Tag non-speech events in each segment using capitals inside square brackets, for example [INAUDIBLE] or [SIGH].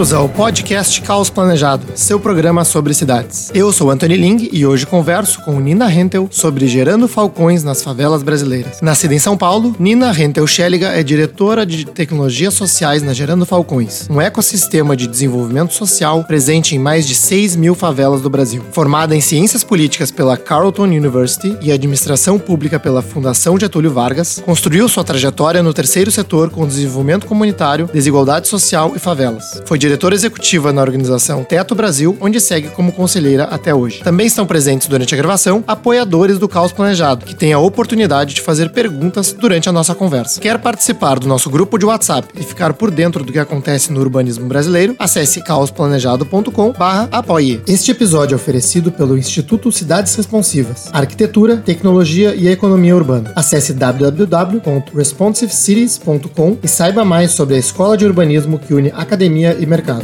Bem-vindos ao podcast Caos Planejado, seu programa sobre cidades. Eu sou Anthony Ling e hoje converso com Nina Hentel sobre gerando falcões nas favelas brasileiras. Nascida em São Paulo, Nina Hentel Schelliga é diretora de tecnologias sociais na Gerando Falcões, um ecossistema de desenvolvimento social presente em mais de 6 mil favelas do Brasil. Formada em ciências políticas pela Carleton University e administração pública pela Fundação Getúlio Vargas, construiu sua trajetória no terceiro setor com desenvolvimento comunitário, desigualdade social e favelas. Foi diretora executiva na organização Teto Brasil, onde segue como conselheira até hoje. Também estão presentes durante a gravação apoiadores do Caos Planejado, que têm a oportunidade de fazer perguntas durante a nossa conversa. Quer participar do nosso grupo de WhatsApp e ficar por dentro do que acontece no urbanismo brasileiro? Acesse caosplanejado.com/apoie. Este episódio é oferecido pelo Instituto Cidades Responsivas, Arquitetura, Tecnologia e Economia Urbana. Acesse www.responsivecities.com e saiba mais sobre a escola de urbanismo que une academia e mercado. か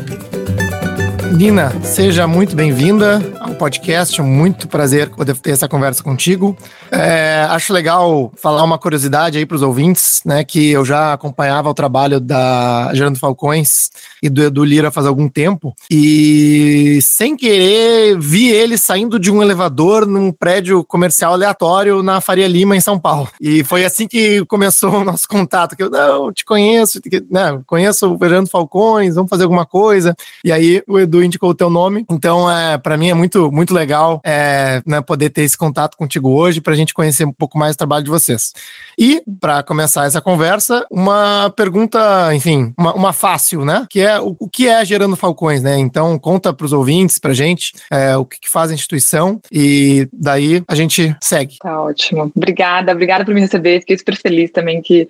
Nina, seja muito bem-vinda ao podcast. Muito prazer poder ter essa conversa contigo. É, acho legal falar uma curiosidade aí para os ouvintes, né? Que eu já acompanhava o trabalho da Gerando Falcões e do Edu Lira faz algum tempo. E sem querer, vi ele saindo de um elevador num prédio comercial aleatório na Faria Lima, em São Paulo. E foi assim que começou o nosso contato. Que eu, não, te conheço, né, conheço o Gerando Falcões, vamos fazer alguma coisa. E aí o Edu indicou o teu nome. Então, é, para mim é muito, muito legal é, né, poder ter esse contato contigo hoje para a gente conhecer um pouco mais o trabalho de vocês. E, para começar essa conversa, uma pergunta, enfim, uma, uma, fácil, né? Que é o, o que é Gerando Falcões, né? Então, conta para os ouvintes, para gente, é, o que, que, faz a instituição e daí a gente segue. Tá ótimo. Obrigada, obrigada por me receber. Fiquei super feliz também que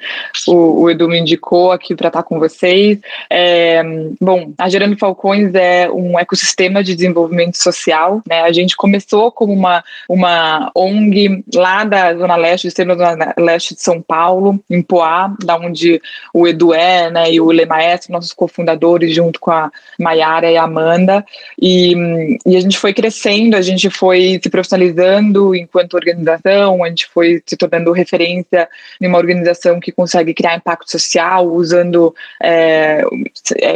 o, o Edu me indicou aqui para estar com vocês. É, bom, a Gerando Falcões é um ecossistema de desenvolvimento social, né? A gente começou como uma, uma ONG lá da Zona Leste, do extremo Zona Leste de São Paulo, em Poá, da onde o Edu é, né, e o Lemaestro, nossos cofundadores, junto com a Maiara e a Amanda, e, e a gente foi crescendo, a gente foi se profissionalizando enquanto organização, a gente foi se tornando referência em uma organização que consegue criar impacto social, usando é,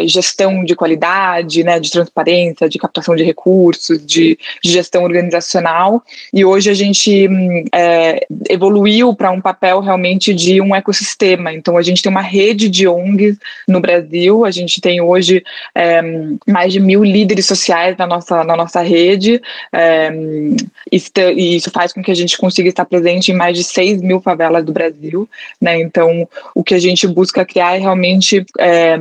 gestão de qualidade, né, de transparência, de captação de recursos, de, de gestão organizacional, e hoje a gente é, evoluiu para um papel realmente de um ecossistema. Então, a gente tem uma rede de ONGs no Brasil, a gente tem hoje é, mais de mil líderes sociais na nossa, na nossa rede, é, e isso faz com que a gente consiga estar presente em mais de 6 mil favelas do Brasil. Né? Então, o que a gente busca criar é realmente é,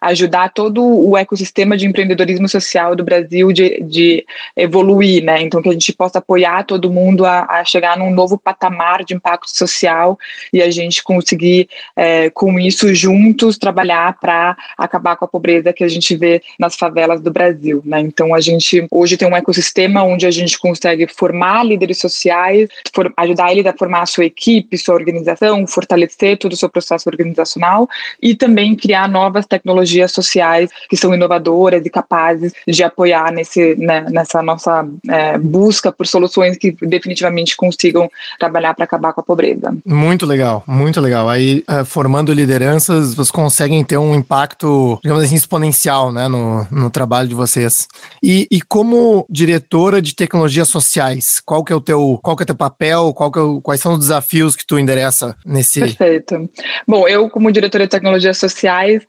ajudar todo o ecossistema de empreendedorismo social do Brasil de, de evoluir, né? Então, que a gente possa apoiar todo mundo a, a chegar num novo patamar de impacto social e a gente conseguir, é, com isso, juntos, trabalhar para acabar com a pobreza que a gente vê nas favelas do Brasil. Né? Então, a gente hoje tem um ecossistema onde a gente consegue formar líderes sociais, for, ajudar ele a formar a sua equipe, sua organização, fortalecer todo o seu processo organizacional e também criar novas tecnologias sociais que são inovadoras e capazes de apoiar nesse, né, nessa nossa é, busca por soluções que definitivamente consigam trabalhar para acabar com a pobreza. Muito legal, muito legal. Aí, uh, formando lideranças, vocês conseguem ter um impacto, digamos assim, exponencial né, no, no trabalho de vocês. E, e como diretora de tecnologias sociais, qual que é o teu, qual que é teu papel, qual que é o, quais são os desafios que tu endereça nesse... Perfeito. Bom, eu como diretora de tecnologias sociais,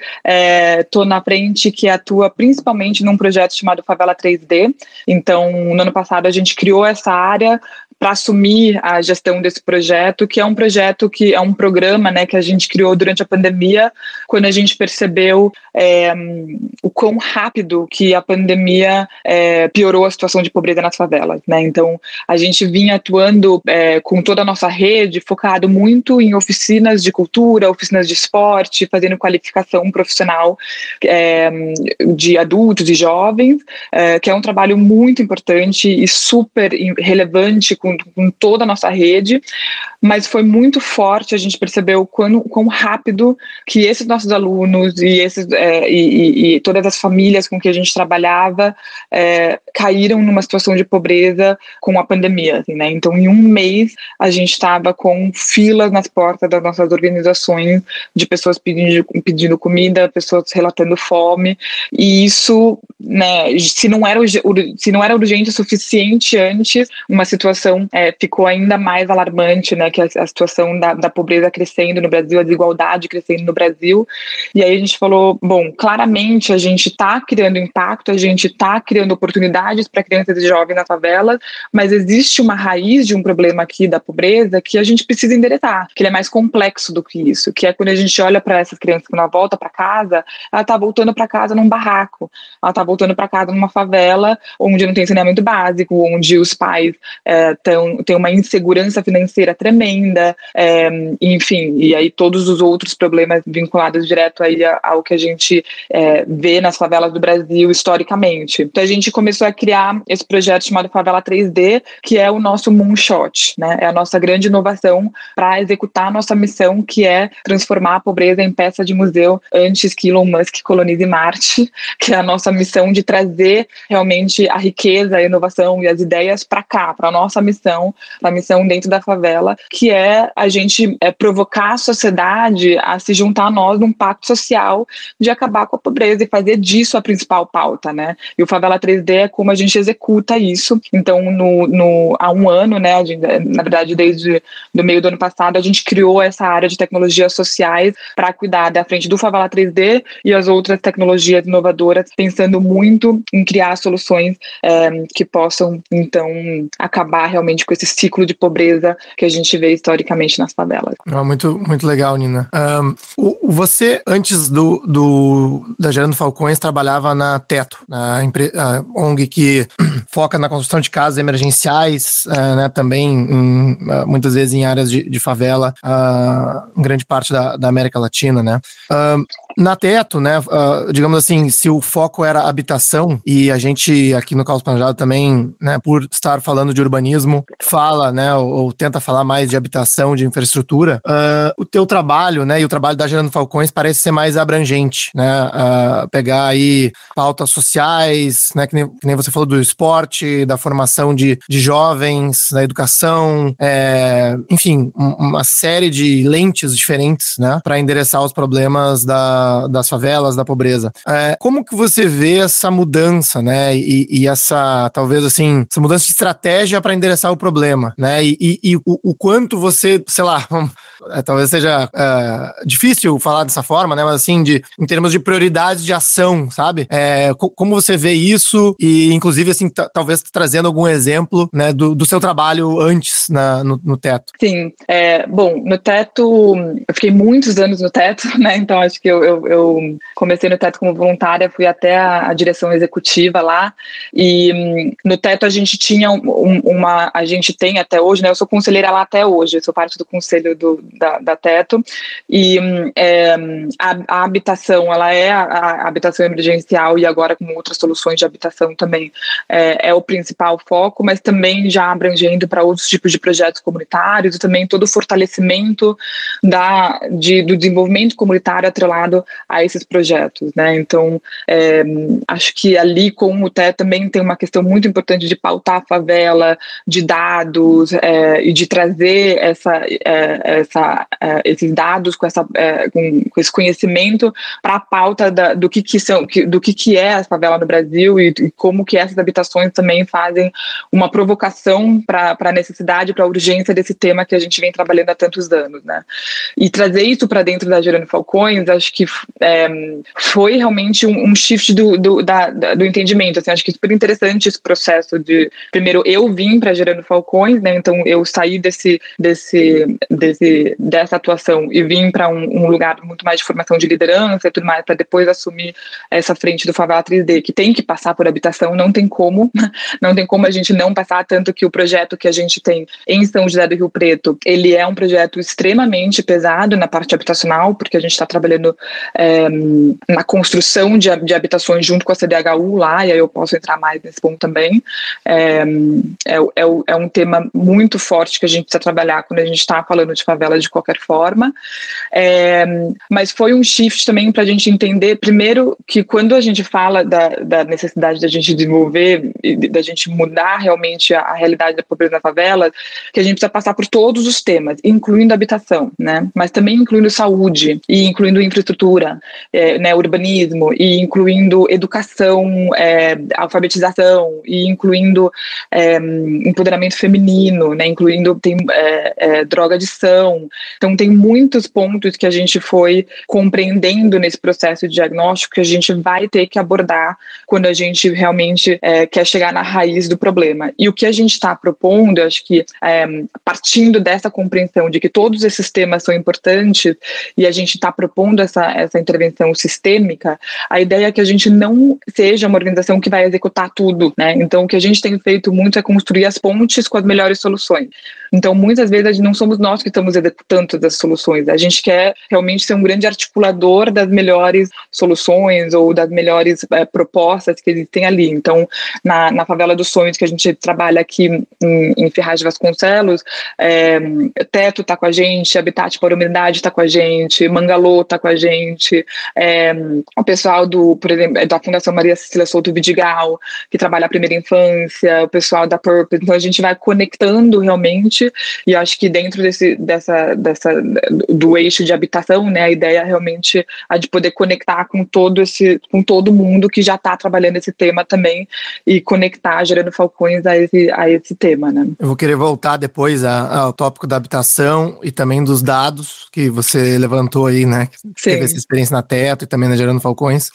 estou é, na frente que atua principalmente num projeto chamado Favela 3D. Então, no ano passado a gente criou essa área para assumir a gestão desse projeto, que é um projeto que é um programa né, que a gente criou durante a pandemia, quando a gente percebeu é, o quão rápido que a pandemia é, piorou a situação de pobreza nas favelas. Né? Então, a gente vinha atuando é, com toda a nossa rede, focado muito em oficinas de cultura, oficinas de esporte, fazendo qualificação profissional é, de adultos e jovens, é, que é um trabalho muito importante e super relevante com com, toda a nossa rede, mas foi muito forte, a gente percebeu quão, quão rápido que esses nossos alunos e, esses, é, e, e, todas as famílias com que a gente trabalhava é, caíram numa situação de pobreza com a pandemia, assim, né? Então, em um mês, a gente estava com filas nas portas das nossas organizações de pessoas pedindo, pedindo comida, pessoas relatando fome, e isso, né, se não era, se não era urgente o suficiente antes, uma situação é, ficou ainda mais alarmante, né, que a, a situação da, da pobreza crescendo no Brasil, a desigualdade crescendo no Brasil, e aí a gente falou, bom, claramente a gente está criando impacto, a gente está criando oportunidades para crianças e jovens na favela, mas existe uma raiz de um problema aqui da pobreza que a gente precisa endereçar, que ele é mais complexo do que isso, que é quando a gente olha para essas crianças que na volta para casa, ela está voltando para casa num barraco, ela está voltando para casa numa favela onde não tem saneamento básico, onde os pais é, têm uma insegurança financeira tremenda, é, enfim, e aí todos os outros problemas vinculados direto aí ao que a gente é, vê nas favelas do Brasil historicamente. Então a gente começou a criar esse projeto chamado Favela 3D, que é o nosso moonshot, né? É a nossa grande inovação para executar a nossa missão, que é transformar a pobreza em peça de museu antes que Elon Musk colonize Marte, [LAUGHS] que é a nossa missão de trazer realmente a riqueza, a inovação e as ideias para cá, para nossa missão, a missão dentro da favela, que é a gente é, provocar a sociedade a se juntar a nós num pacto social de acabar com a pobreza e fazer disso a principal pauta, né? E o Favela 3D é como a gente executa isso. Então, no, no, há um ano, né, na verdade, desde o meio do ano passado, a gente criou essa área de tecnologias sociais para cuidar da frente do Favela 3D e as outras tecnologias inovadoras, pensando muito em criar soluções é, que possam, então, acabar realmente com esse ciclo de pobreza que a gente vê historicamente nas favelas. Ah, muito, muito legal, Nina. Um, você, antes do, do da Gerando Falcões, trabalhava na Teto, na ONG que [CLEARS THROAT] foca na construção de casas emergenciais, uh, né, também em, uh, muitas vezes em áreas de, de favela, uh, em grande parte da, da América Latina, né. Na Teto, né, uh, digamos assim, se o foco era habitação, e a gente aqui no Caos Planejado também, né, por estar falando de urbanismo, fala, né, ou, ou tenta falar mais de habitação, de infraestrutura, uh, o teu trabalho, né, e o trabalho da Gerando Falcões parece ser mais abrangente, né, uh, pegar aí pautas sociais, né, que nem, que nem, você falou do esporte, da formação de, de jovens, da educação, é, enfim, uma série de lentes diferentes, né, para endereçar os problemas da das favelas, da pobreza. É, como que você vê essa mudança, né? E, e, essa, talvez assim, essa mudança de estratégia para endereçar o problema, né? E, e, e o, o, quanto você, sei lá, [LAUGHS] talvez seja é, difícil falar dessa forma, né? Mas assim, de, em termos de prioridades de ação, sabe? É, co como você vê isso e, inclusive, assim, talvez trazendo algum exemplo, né, do, do seu trabalho antes na, no, no teto. Sim. É, bom, no teto, eu fiquei muitos anos no teto, [LAUGHS] né? Então acho que eu, eu, eu comecei no teto como voluntária, fui até a, a direção executiva lá e um, no teto a gente tinha um, uma, a gente tem até hoje, né? Eu sou conselheira lá até hoje, eu sou parte do conselho do, da, da Teto, e é, a, a, habitação, ela é a, a, habitação emergencial e agora com outras soluções de habitação também é, é o principal foco, mas também já abrangendo para outros tipos de projetos comunitários e também todo o fortalecimento da, de, do desenvolvimento comunitário atrelado a esses projetos, né? Então, é, acho que ali com o TET também tem uma questão muito importante de pautar a favela, de dados é, e de trazer essa, é, uh, esses dados, com, essa, uh, com, com, esse conhecimento para a pauta da, do, que, que, são, que, do que, que é a favela no Brasil e, e como que essas habitações também fazem uma provocação para a necessidade, para a urgência desse tema que a gente vem trabalhando há tantos anos. Né? E trazer isso para dentro da Gerando Falcões, acho que é, foi realmente um, um shift do, do, da, do entendimento. Assim, acho que é super interessante esse processo de, primeiro, eu vim para Gerando Falcões, né? então eu saí desse, desse, desse dessa atuação e vim para um, um, lugar muito mais de formação de liderança e tudo mais, para depois assumir essa frente do Favela 3D, que tem que passar por habitação, não tem como, [LAUGHS] não tem como a gente não passar, tanto que o projeto que a gente tem em São José do Rio Preto, ele é um projeto extremamente pesado na parte habitacional, porque a gente está trabalhando é, na construção de, de, habitações junto com a CDHU lá, e aí eu posso entrar mais nesse ponto também. É, é, é, é um tema muito forte que a gente precisa trabalhar quando a gente está falando de favela de qualquer forma. É, mas foi um shift também para a gente entender, primeiro, que quando a gente fala da, da necessidade da gente desenvolver da gente mudar realmente a, a, realidade da pobreza na favela, que a gente precisa passar por todos os temas, incluindo habitação, né? Mas também incluindo saúde e incluindo infraestrutura, é, né, urbanismo e incluindo educação, é, alfabetização e incluindo é, empoderamento feminino, né? Incluindo tem é, é, Então tem muitos pontos que a gente foi compreendendo nesse processo de diagnóstico que a gente vai ter que abordar quando a gente realmente é, quer chegar na raiz do problema. E o que a gente está propondo, acho que é, partindo dessa compreensão de que todos esses temas são importantes e a gente está propondo essa, essa intervenção sistêmica, a ideia é que a gente não seja uma organização que vai executar tudo, né? Então, o que a gente tem feito muito é construir as pontes com as melhores soluções. Então, muitas vezes não somos nós que estamos executando as soluções. A gente quer realmente ser um grande articulador das melhores soluções ou das melhores é, propostas que existem ali. Então, na, na favela dos sonhos que a gente trabalha aqui em, em Ferraz de Vasconcelos, é, Teto está com a gente, Habitat para Humanidade está com a gente, Mangalô está com a gente, é, o pessoal do, por exemplo, da Fundação Maria Cecília Souto Vidigal, que trabalha a primeira infância, o pessoal da Purpose. Então, a gente vai conectando realmente e acho que dentro desse, dessa, dessa, do eixo de habitação, né, a ideia realmente é de poder conectar com todo esse, com todo mundo que já está trabalhando esse tema também e conectar gerando falcões a esse, a esse tema, né. Eu vou querer voltar depois ao tópico da habitação e também dos dados que você levantou aí, né, que Sim. teve essa experiência na Teto e também na Gerando Falcões.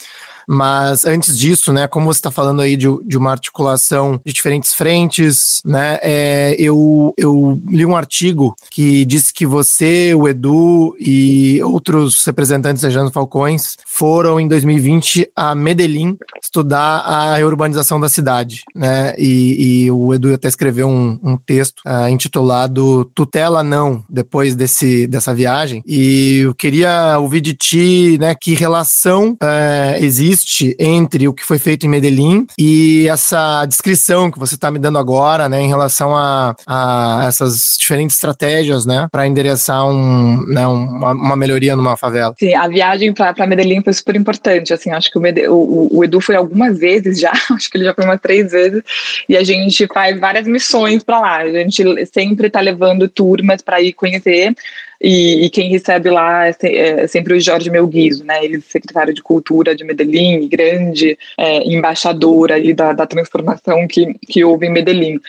Mas antes disso, né, como você está falando aí de, de, uma articulação de diferentes frentes, né, é, eu, eu li um artigo que disse que você, o Edu e outros representantes da Jano Falcões foram em 2020 a Medellín estudar a reurbanização da cidade, né, e, e o Edu até escreveu um, um texto uh, intitulado Tutela Não, depois desse, dessa viagem, e eu queria ouvir de ti, né, que relação uh, existe existe entre o que foi feito em Medellín e essa descrição que você está me dando agora, né, em relação a, a essas diferentes estratégias, né, para endereçar um, né, uma, uma, melhoria numa favela. Sim, a viagem para Medellín foi super importante, assim, acho que o, Mede, o, o, Edu foi algumas vezes já, [LAUGHS] acho que ele já foi umas três vezes, e a gente faz várias missões para lá, a gente sempre está levando turmas para ir conhecer e, e, quem recebe lá é, é, sempre o Jorge Melguizo, né? Ele é secretário de Cultura de Medellín, grande é, embaixador aí da, da transformação que, que houve em Medellín.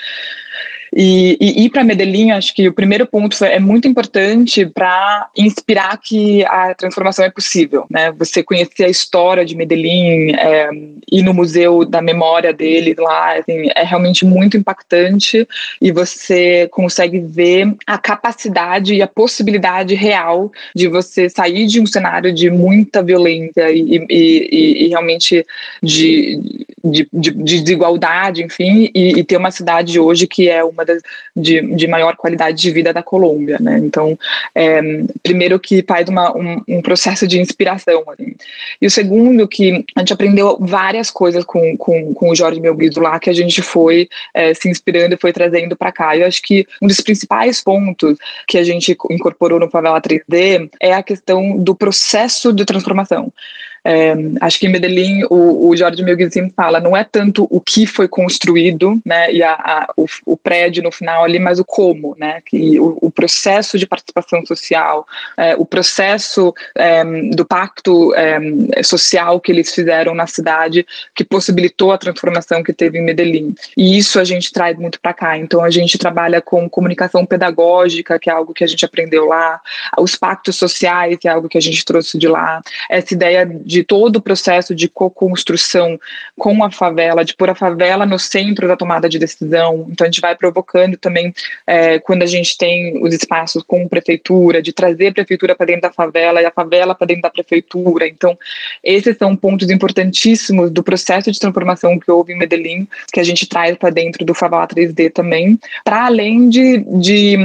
E, e ir para Medellín, acho que o primeiro ponto é muito importante para inspirar que a transformação é possível, né? Você conhecer a história de Medellín, é, ir no museu da memória dele lá, assim, é realmente muito impactante e você consegue ver a capacidade e a possibilidade real de você sair de um cenário de muita violência e, e, e realmente de, de, de, de, desigualdade, enfim, e, e ter uma cidade hoje que é uma das de, de maior qualidade de vida da Colômbia, né? Então, é, primeiro que faz uma, um, um, processo de inspiração, assim. E o segundo que a gente aprendeu várias coisas com, com, com o Jorge Melguido lá, que a gente foi é, se inspirando e foi trazendo para cá. Eu acho que um dos principais pontos que a gente incorporou no Favela 3D é a questão do processo de transformação. É, acho que em Medellín o, o Jorge Melguizin fala não é tanto o que foi construído, né, e a, a, o, o, prédio no final ali, mas o como, né, que o, o processo de participação social, é, o processo é, do pacto é, social que eles fizeram na cidade, que possibilitou a transformação que teve em Medellín. E isso a gente traz muito para cá. Então a gente trabalha com comunicação pedagógica, que é algo que a gente aprendeu lá, os pactos sociais, que é algo que a gente trouxe de lá, essa ideia de todo o processo de co-construção com a favela, de pôr a favela no centro da tomada de decisão. Então, a gente vai provocando também, é, quando a gente tem os espaços com prefeitura, de trazer a prefeitura para dentro da favela e a favela para dentro da prefeitura. Então, esses são pontos importantíssimos do processo de transformação que houve em Medellín, que a gente traz para dentro do Favela 3D também, para além de, de,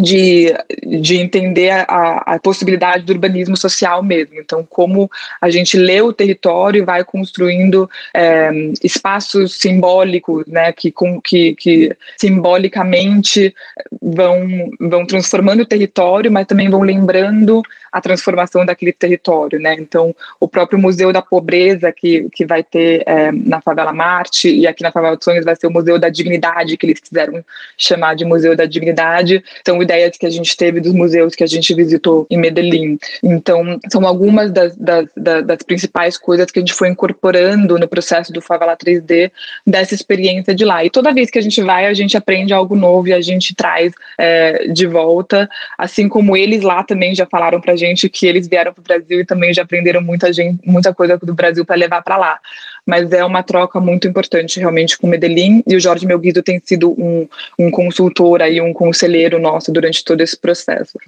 de, de entender a, a possibilidade do urbanismo social mesmo. Então, como a gente gente lê o território e vai construindo é, espaços simbólicos, né, que, com, que, que simbolicamente vão, vão transformando o território, mas também vão lembrando a transformação daquele território, né? Então, o próprio Museu da Pobreza que, que vai ter é, na Favela Marte e aqui na Favela dos Sonhos vai ser o Museu da Dignidade, que eles quiseram chamar de Museu da Dignidade. São ideias que a gente teve dos museus que a gente visitou em Medellín. Então, são algumas das, das, das principais coisas que a gente foi incorporando no processo do Favela 3D dessa experiência de lá. E toda vez que a gente vai, a gente aprende algo novo e a gente traz é, de volta, assim como eles lá também já falaram para a gente que eles vieram para o Brasil e também já aprenderam muita, gente, muita coisa do Brasil para levar para lá mas é uma troca muito importante realmente com Medellín e o Jorge Melguido tem sido um, um consultor aí, um conselheiro nosso durante todo esse processo.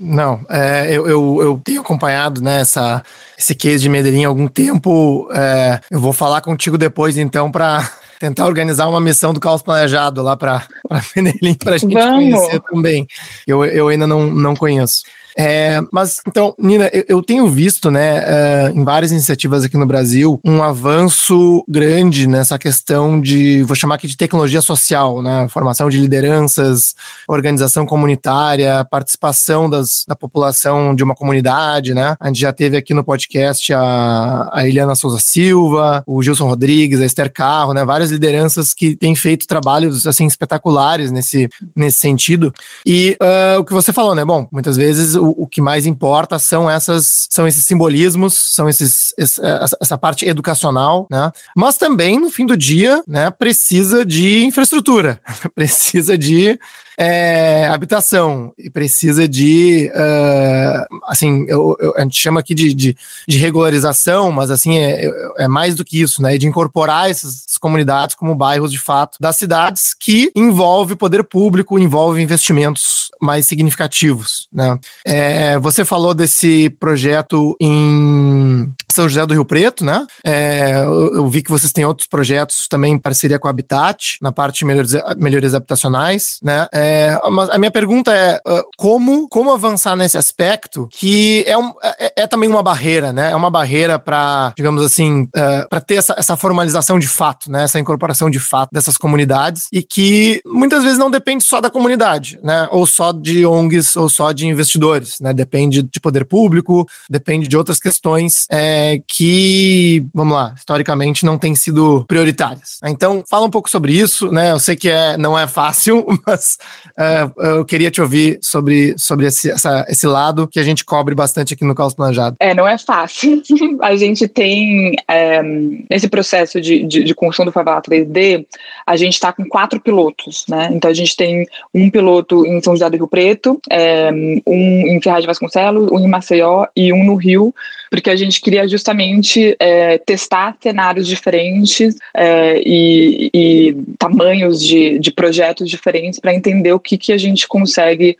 Não, é, eu, eu, eu, tenho acompanhado né, essa, esse case de Medellín há algum tempo, é, eu vou falar contigo depois então para [LAUGHS] tentar organizar uma missão do caos planejado lá para [LAUGHS] Medellín para a gente Vamos. conhecer também. Eu, eu ainda não, não conheço. É, mas, então, Nina, eu, eu tenho visto, né, uh, em várias iniciativas aqui no Brasil, um avanço grande nessa questão de, vou chamar aqui de tecnologia social, né, formação de lideranças, organização comunitária, participação das, da população de uma comunidade, né. A gente já teve aqui no podcast a, a Eliana Souza Silva, o Gilson Rodrigues, a Esther Carro, né, várias lideranças que têm feito trabalhos, assim, espetaculares nesse, nesse sentido. E uh, o que você falou, né, bom, muitas vezes o, o, que mais importa são essas são esses simbolismos, são esses essa, essa parte educacional, né? Mas também no fim do dia, né, precisa de infraestrutura, [LAUGHS] precisa de é, habitação e precisa de, uh, assim, eu, eu, a gente chama aqui de, de, de regularização, mas assim, é, é, mais do que isso, né? De incorporar essas comunidades como bairros de fato das cidades que envolve poder público, envolve investimentos mais significativos, né? É, você falou desse projeto em São José do Rio Preto, né? É, eu, eu, vi que vocês têm outros projetos também em parceria com a Habitat, na parte de melhorias, melhorias habitacionais, né? É, é, a minha pergunta é uh, como, como avançar nesse aspecto que é, um, é, é também uma barreira, né? É uma barreira para, digamos assim, uh, para ter essa, essa formalização de fato, né? Essa incorporação de fato dessas comunidades e que muitas vezes não depende só da comunidade, né? Ou só de ONGs ou só de investidores, né? Depende de poder público, depende de outras questões é, que, vamos lá, historicamente não têm sido prioritárias. Então, fala um pouco sobre isso, né? Eu sei que é, não é fácil, [LAUGHS] mas uh, eu queria te ouvir sobre, sobre esse, essa, esse lado que a gente cobre bastante aqui no Caos Planejado. É, não é fácil. [LAUGHS] a gente tem, é, nesse processo de, de, de construção do Favela 3D, a gente está com quatro pilotos, né? Então a gente tem um piloto em São José do Rio Preto, é, um em Ferraz de Vasconcelos, um em Maceió e um no Rio, porque a gente queria justamente é, testar cenários diferentes é, e, e, tamanhos de, de projetos diferentes para entender o que, que a gente consegue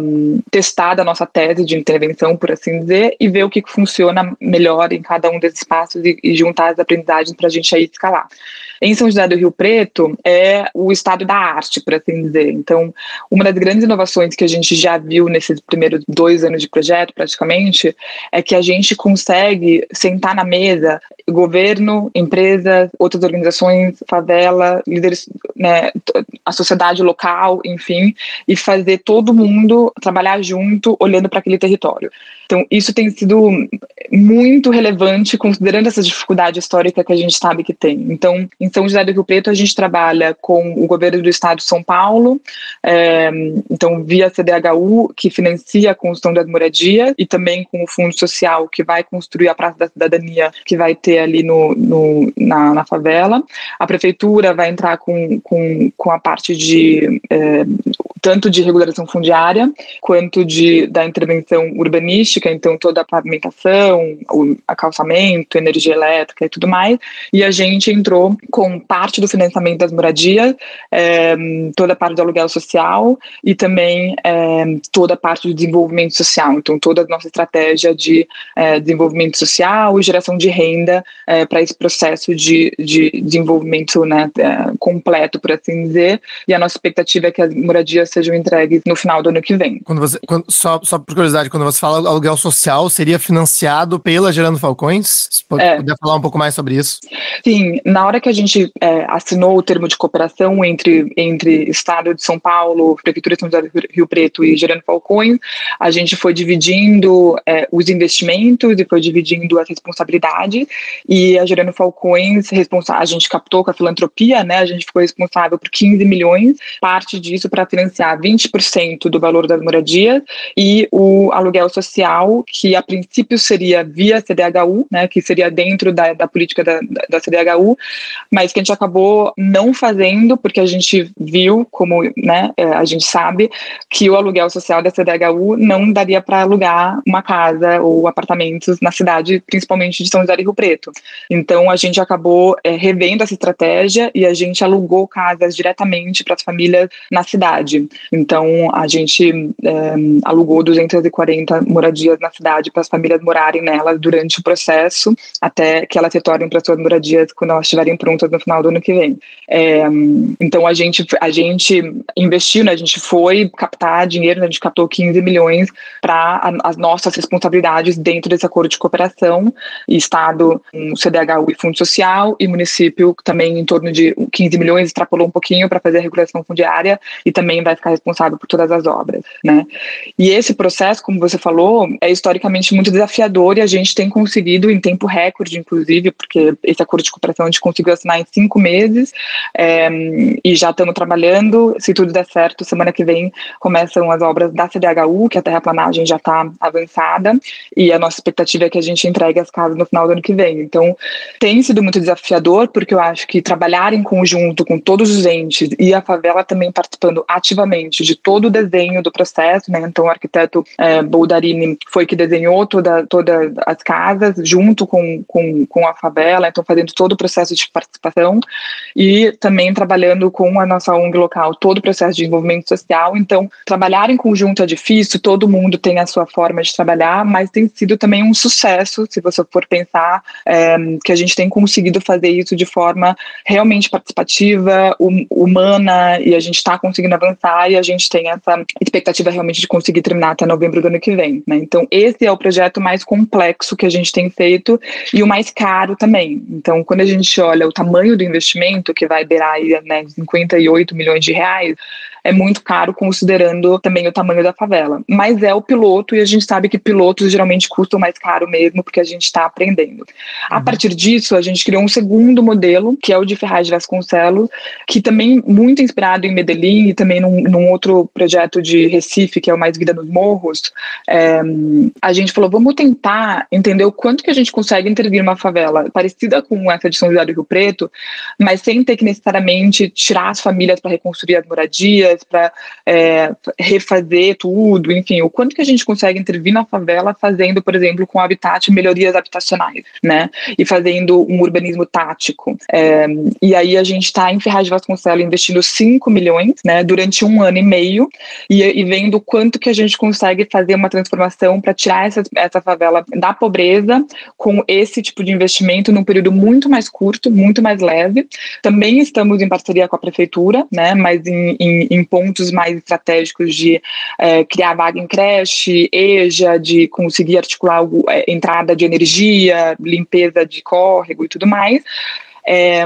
um, testar da nossa tese de intervenção, por assim dizer, e ver o que, funciona melhor em cada um desses passos e, e juntar as aprendizagens para a gente aí escalar. Em São José do Rio Preto é o estado da arte, por assim dizer. Então, uma das grandes inovações que a gente já viu nesses primeiros dois anos de projeto, praticamente, é que a gente consegue sentar na mesa governo, empresas, outras organizações, favela, líderes, né, a sociedade local, enfim, e fazer todo mundo trabalhar junto, olhando para aquele território. Então, isso tem sido muito relevante, considerando essa dificuldade histórica que a gente sabe que tem. Então, em São José do Rio Preto, a gente trabalha com o governo do estado de São Paulo, é, então, via CDHU, que financia a construção das moradias, e também com o Fundo Social, que vai construir a Praça da Cidadania, que vai ter ali no, no na, na, favela. A prefeitura vai entrar com, com, com a parte de é, tanto de regularização fundiária quanto de da intervenção urbanística, então toda a pavimentação, o acalçamento, energia elétrica e tudo mais. E a gente entrou com parte do financiamento das moradias, é, toda a parte do aluguel social e também é, toda a parte do desenvolvimento social. Então toda a nossa estratégia de é, desenvolvimento social e geração de renda para esse processo de, de desenvolvimento né, completo, por assim dizer. E a nossa expectativa é que as moradias sejam entregues no final do ano que vem. Quando você, quando, só, só por curiosidade, quando você fala aluguel social, seria financiado pela Gerando Falcões? Você pode é. poder falar um pouco mais sobre isso? Sim, na hora que a gente é, assinou o termo de cooperação entre, entre Estado de São Paulo, Prefeitura de São José do Rio Preto e Gerando Falcões, a gente foi dividindo é, os investimentos e foi dividindo as responsabilidades e a Gerando Falcões, a gente captou com a filantropia, né, a gente ficou responsável por 15 milhões, parte disso para financiar 20% do valor das moradias e o aluguel social, que a princípio seria via CDHU, né, que seria dentro da, da política da, da CDHU, mas que a gente acabou não fazendo, porque a gente viu, como né, é, a gente sabe, que o aluguel social da CDHU não daria para alugar uma casa ou apartamentos na cidade, principalmente de São José do Rio Preto. Então a gente acabou é, revendo essa estratégia e a gente alugou casas diretamente para as famílias na cidade. Então a gente é, alugou 240 moradias na cidade para as famílias morarem nelas durante o processo, até que elas retornem para suas moradias quando elas estiverem prontas no final do ano que vem. É, então a gente, a gente investiu, né, a gente foi captar dinheiro, né, a gente captou 15 milhões para as nossas responsabilidades dentro desse acordo de cooperação, Estado, um CDHU e Fundo Social, e município também em torno de 15 milhões, extrapolou um pouquinho para fazer a regulação fundiária e também vai ficar responsável por todas as obras. Né? E esse processo, como você falou, é historicamente muito desafiador e a gente tem conseguido em tempo recorde, inclusive, porque esse acordo de cooperação a gente conseguiu assinar em cinco meses é, e já estamos trabalhando. Se tudo der certo, semana que vem começam as obras da CDHU, que a terraplanagem já está avançada, e a nossa expectativa é que a gente entregue as casas no final do ano que vem. Então, tem sido muito desafiador, porque eu acho que trabalhar em conjunto com todos os entes e a favela também participando ativamente de todo o desenho do processo, né? Então, o arquiteto é, Boldarini foi que desenhou toda, todas as casas junto com, com, com a favela, então fazendo todo o processo de participação e também trabalhando com a nossa ONG local, todo o processo de desenvolvimento social. Então, trabalhar em conjunto é difícil, todo mundo tem a sua forma de trabalhar, mas tem sido também um sucesso, se você for pensar, é, que a gente tem conseguido fazer isso de forma realmente participativa, hum, humana, e a gente está conseguindo avançar e a gente tem essa expectativa realmente de conseguir terminar até novembro do ano que vem. Né? Então, esse é o projeto mais complexo que a gente tem feito e o mais caro também. Então, quando a gente olha o tamanho do investimento, que vai beirar aí, né, 58 milhões de reais, é muito caro considerando também o tamanho da favela. Mas é o piloto e a gente sabe que pilotos geralmente custam mais caro mesmo porque a gente está aprendendo. Uhum. A partir disso, a gente criou um segundo modelo, que é o de Ferraz de Vasconcelos, que também muito inspirado em Medellín e também num, num outro projeto de Recife, que é o Mais Vida nos Morros, é, a gente falou, vamos tentar entender o quanto que a gente consegue intervir numa favela parecida com essa de São José do Rio Preto, mas sem ter que necessariamente tirar as famílias para reconstruir as moradias, para é, refazer tudo, enfim, o quanto que a gente consegue intervir na favela fazendo, por exemplo, com habitat, melhorias habitacionais, né, e fazendo um urbanismo tático. É, e aí a gente está em Ferraz de Vasconcelos investindo 5 milhões, né, durante um ano e meio, e, e vendo quanto que a gente consegue fazer uma transformação para tirar essa, essa favela da pobreza com esse tipo de investimento num período muito mais curto, muito mais leve. Também estamos em parceria com a prefeitura, né, mas em, em, em pontos mais estratégicos de é, criar vaga em creche, EJA, de conseguir articular algo, é, entrada de energia, limpeza de córrego e tudo mais é,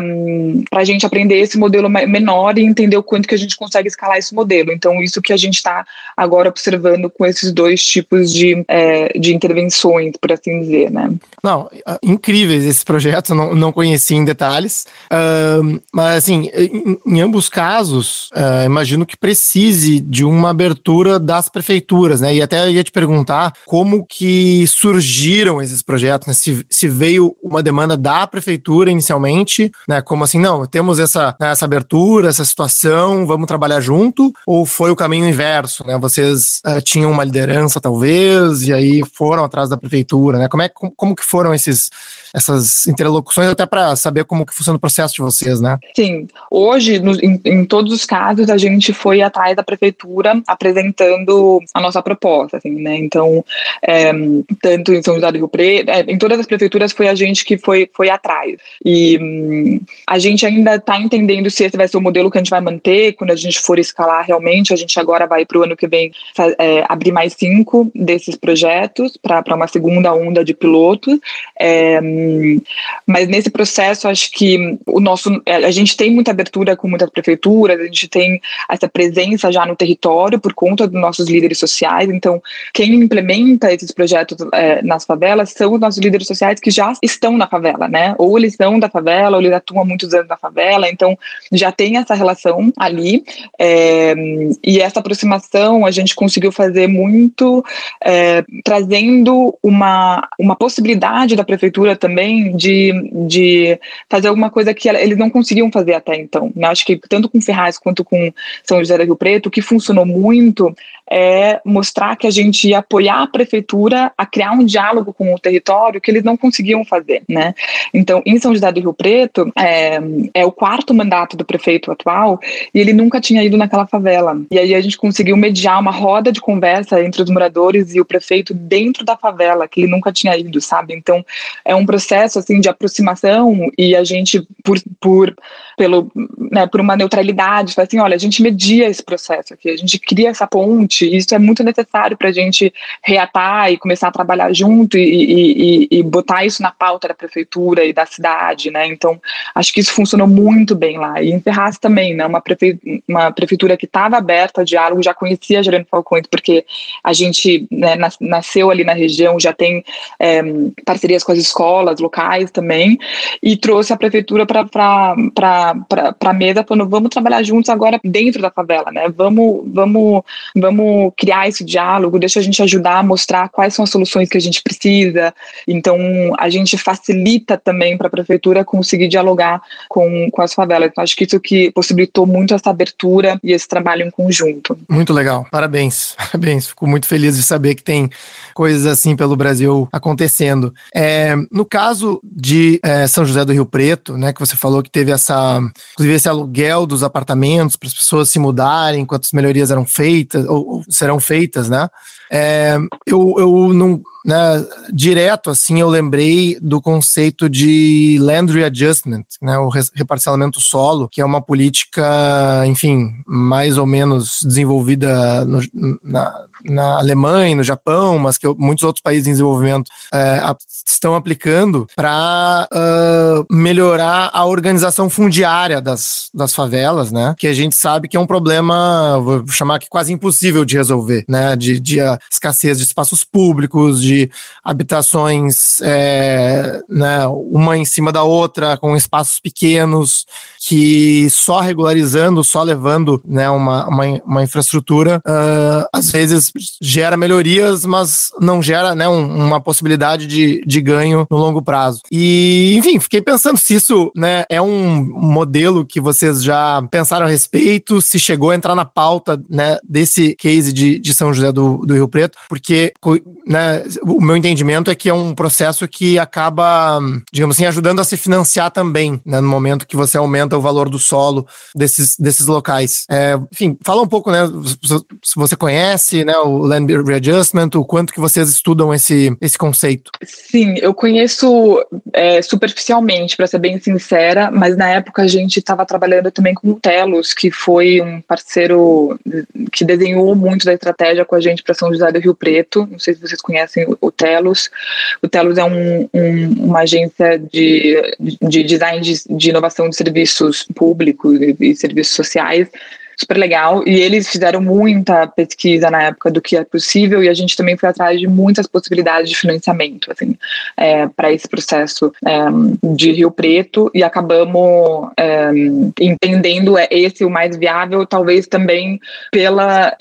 para a gente aprender esse modelo menor e entender o quanto que a gente consegue escalar esse modelo. Então, isso que a gente está agora observando com esses dois tipos de, é, de intervenções, por assim dizer, né? Não, incríveis esses projetos, não, não conheci em detalhes, uh, mas assim, em, em ambos casos, uh, imagino que precise de uma abertura das prefeituras, né? E até ia te perguntar como que surgiram esses projetos, né? se, se veio uma demanda da prefeitura inicialmente, né? Como assim, não, temos essa, né, essa abertura, essa situação, vamos trabalhar junto? Ou foi o caminho inverso, né? Vocês uh, tinham uma liderança, talvez, e aí foram atrás da prefeitura, né? Como, é, como, como que foram esses essas interlocuções, até para saber como que funciona o processo de vocês, né? Sim. Hoje, no, em, em, todos os casos, a gente foi atrás da prefeitura apresentando a nossa proposta, assim, né? Então, é, tanto em São José do Rio Preto, é, em todas as prefeituras foi a gente que foi, foi atrás. E hum, a gente ainda está entendendo se esse vai ser o modelo que a gente vai manter quando a gente for escalar realmente. A gente agora vai para o ano que vem é, abrir mais cinco desses projetos para uma segunda onda de piloto. É, mas nesse processo, acho que o nosso, é, a gente tem muita abertura com muitas prefeituras, a gente tem essa presença já no território por conta dos nossos líderes sociais. Então, quem implementa esses projetos é, nas favelas são os nossos líderes sociais que já estão na favela, né? Ou eles são da favela, ou eles atuam há muitos anos na favela. Então, já tem essa relação ali. É, e essa aproximação a gente conseguiu fazer muito é, trazendo uma, uma possibilidade da prefeitura também de, de fazer alguma coisa que eles não conseguiam fazer até então. Né? Acho que tanto com Ferraz quanto com São José do Rio Preto, o que funcionou muito é mostrar que a gente ia apoiar a prefeitura a criar um diálogo com o território que eles não conseguiam fazer, né? Então, em São José do Rio Preto, é, é o quarto mandato do prefeito atual e ele nunca tinha ido naquela favela. E aí a gente conseguiu mediar uma roda de conversa entre os moradores e o prefeito dentro da favela, que ele nunca tinha ido, sabe? Então, é um processo, assim, de aproximação e a gente, por, por, pelo, né, por uma neutralidade, fala assim, olha, a gente media esse processo aqui, a gente cria essa ponte gente. Isso é muito necessário para a gente reatar e começar a trabalhar junto e, e, e, botar isso na pauta da prefeitura e da cidade, né? Então, acho que isso funcionou muito bem lá. E em Ferraz também, né? Uma, prefe... uma prefeitura que estava aberta ao diálogo, já conhecia Gerando Falcões, porque a gente né, nasceu ali na região, já tem é, parcerias com as escolas locais também, e trouxe a prefeitura para a mesa, falando, vamos trabalhar juntos agora dentro da favela, né? Vamos, vamos, vamos criar esse diálogo, deixa a gente ajudar a mostrar quais são as soluções que a gente precisa. Então, a gente facilita também para a prefeitura conseguir dialogar com, com as favelas. Então, acho que isso que possibilitou muito essa abertura e esse trabalho em conjunto. Muito legal, parabéns, [LAUGHS] parabéns. Fico muito feliz de saber que tem coisas assim pelo Brasil acontecendo. É, no caso de é, São José do Rio Preto, né, que você falou que teve essa, inclusive esse aluguel dos apartamentos para as pessoas se mudarem enquanto as melhorias eram feitas, ou, serão feitas, né? É, eu, eu não, né, direto assim, eu lembrei do conceito de land readjustment, né, o reparcelamento solo, que é uma política, enfim, mais ou menos desenvolvida no, na, na Alemanha, no Japão, mas que muitos outros países em desenvolvimento é, estão aplicando para uh, melhorar a organização fundiária das, das favelas, né? Que a gente sabe que é um problema, vou chamar que quase impossível de resolver, né? De, de escassez de espaços públicos, de habitações, é, né? Uma em cima da outra, com espaços pequenos, que só regularizando, só levando, né? Uma, uma, uma infraestrutura, uh, às vezes gera melhorias, mas não gera né, um, uma possibilidade de, de ganho no longo prazo. E, enfim, fiquei pensando se isso né, é um modelo que vocês já pensaram a respeito, se chegou a entrar na pauta né, desse case de, de São José do, do Rio Preto, porque né, o meu entendimento é que é um processo que acaba, digamos assim, ajudando a se financiar também, né, no momento que você aumenta o valor do solo desses, desses locais. É, enfim, fala um pouco, né, se você conhece, né, o Land Readjustment, o quanto que vocês estudam esse, esse conceito? Sim, eu conheço é, superficialmente, para ser bem sincera, mas na época a gente estava trabalhando também com o Telos, que foi um parceiro que desenhou muito da estratégia com a gente para São José do Rio Preto. Não sei se vocês conhecem o Telos. O Telos é um, um, uma agência de, de design de, de inovação de serviços públicos e, e serviços sociais super legal. E eles fizeram muita pesquisa na época do que é possível e a gente também foi atrás de muitas possibilidades de financiamento, assim, é, para esse processo é, de Rio Preto e acabamos é, entendendo é esse o mais viável, talvez também pela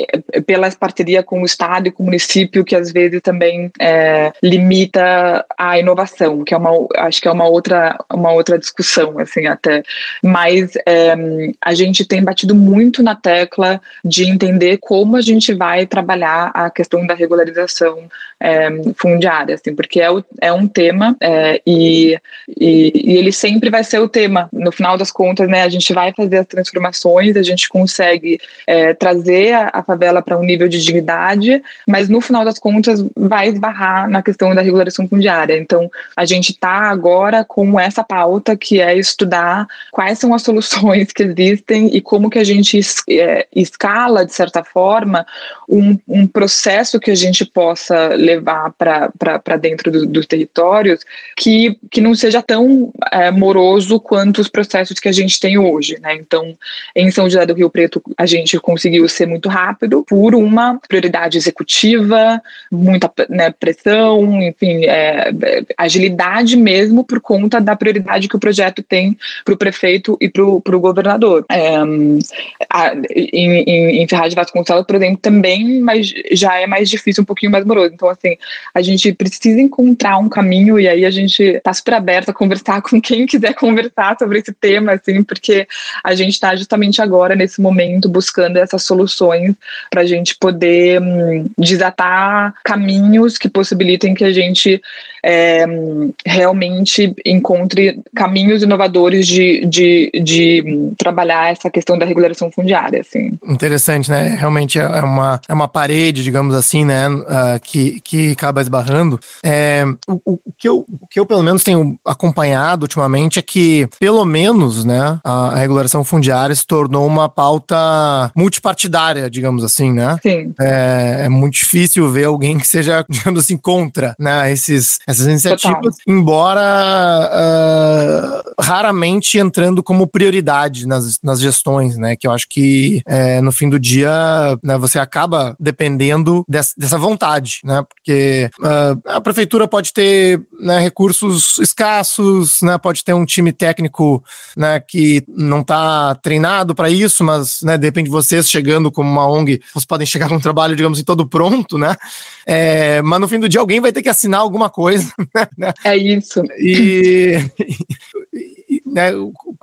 pela parceria com o Estado e com o município que às vezes também é, limita a inovação, que é uma acho que é uma outra uma outra discussão, assim, até. Mas é, a gente tem batido muito na tecla de entender como a gente vai trabalhar a questão da regularização é, fundiária, assim, porque é, o, é um tema é, e, e, e, ele sempre vai ser o tema. No final das contas, né, a gente vai fazer as transformações, a gente consegue é, trazer a, a favela para um nível de dignidade, mas no final das contas vai esbarrar na questão da regularização fundiária. Então, a gente está agora com essa pauta que é estudar quais são as soluções que existem e como que a gente é, escala, de certa forma, um, um processo que a gente possa levar para dentro do, dos territórios que, que não seja tão é, moroso quanto os processos que a gente tem hoje. Né? Então, em São José do Rio Preto, a gente conseguiu ser muito rápido por uma prioridade executiva, muita né, pressão, enfim, é, agilidade mesmo por conta da prioridade que o projeto tem para o prefeito e para o governador. É, a, em, em, em Ferraz de Vasconcelos, por exemplo, também, mas já é mais difícil, um pouquinho mais moroso. Então, assim, a gente precisa encontrar um caminho e aí a gente está super aberto a conversar [LAUGHS] com quem quiser conversar sobre esse tema, assim, porque a gente está justamente agora, nesse momento, buscando essas soluções para a gente poder hum, desatar caminhos que possibilitem que a gente é, realmente encontre caminhos inovadores de, de, de trabalhar essa questão da regularização fundiária. Assim. Interessante, né? Realmente é uma, é uma parede, digamos assim, né? Uh, que, que acaba esbarrando. É, o, o, que eu, o que eu, pelo menos, tenho acompanhado ultimamente é que, pelo menos, né, a, a regulação fundiária se tornou uma pauta multipartidária, digamos assim, né? Sim. É, é muito difícil ver alguém que seja, [LAUGHS] digamos assim, contra né, esses, essas iniciativas, Total. embora uh, raramente entrando como prioridade nas, nas gestões, né? Que eu acho que é, no fim do dia né, você acaba dependendo dessa, dessa vontade, né? Porque uh, a prefeitura pode ter né, recursos escassos, né? Pode ter um time técnico né, que não está treinado para isso, mas né, de repente vocês chegando como uma ONG, vocês podem chegar com um trabalho, digamos assim, todo pronto, né? É, mas no fim do dia alguém vai ter que assinar alguma coisa. [LAUGHS] Né? É isso. E, [CLEARS THROAT] e, né,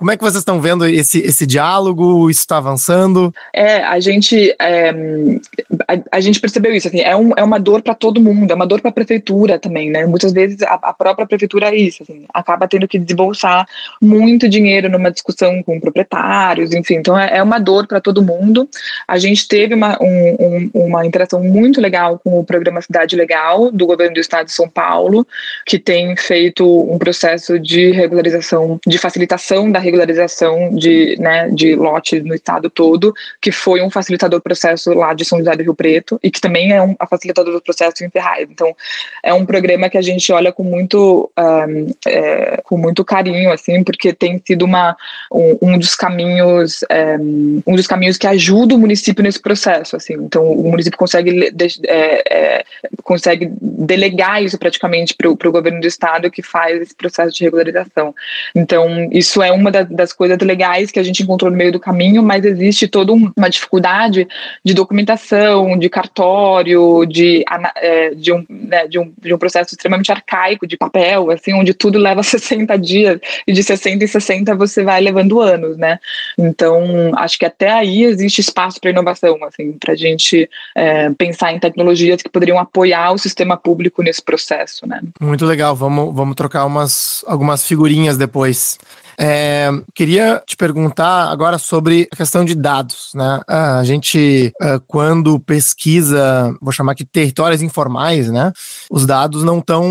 como é que vocês estão vendo esse, esse diálogo? Isso está avançando? É, a gente, é, a, a, gente percebeu isso. Assim, é, um, é uma dor para todo mundo, é uma dor para a prefeitura também, né? Muitas vezes a, a própria prefeitura é isso, assim, acaba tendo que desembolsar muito dinheiro numa discussão com proprietários, enfim. Então é, é uma dor para todo mundo. A gente teve uma, um, um, uma interação muito legal com o programa Cidade Legal do governo do Estado de São Paulo, que tem feito um processo de regularização, de facilitação da regularização de, né, de lotes no estado todo, que foi um facilitador processo lá de São José do Rio Preto e que também é um facilitador do processo em Ferraz. Então, é um programa que a gente olha com muito, um, é, com muito carinho, assim, porque tem sido uma, um, um dos caminhos, um, um, dos caminhos que ajuda o município nesse processo, assim. Então, o município consegue, é, é, consegue delegar isso praticamente para o governo do estado que faz esse processo de regularização. Então, isso é uma da, das coisas legais que a gente encontrou no meio do caminho, mas existe toda uma dificuldade de documentação, de cartório, de, é, de, um, né, de, um, de um processo extremamente arcaico de papel, assim, onde tudo leva [LAUGHS] 60 dias e de 60 em 60 você vai levando anos, né? Então, acho que até aí existe espaço para inovação, assim, para a gente é, pensar em tecnologias que poderiam apoiar o sistema público nesse processo, né? Muito legal, vamos, vamos trocar umas, algumas figurinhas depois. É, queria te perguntar agora sobre a questão de dados, né? A gente, é, quando pesquisa, vou chamar aqui territórios informais, né? Os dados não estão,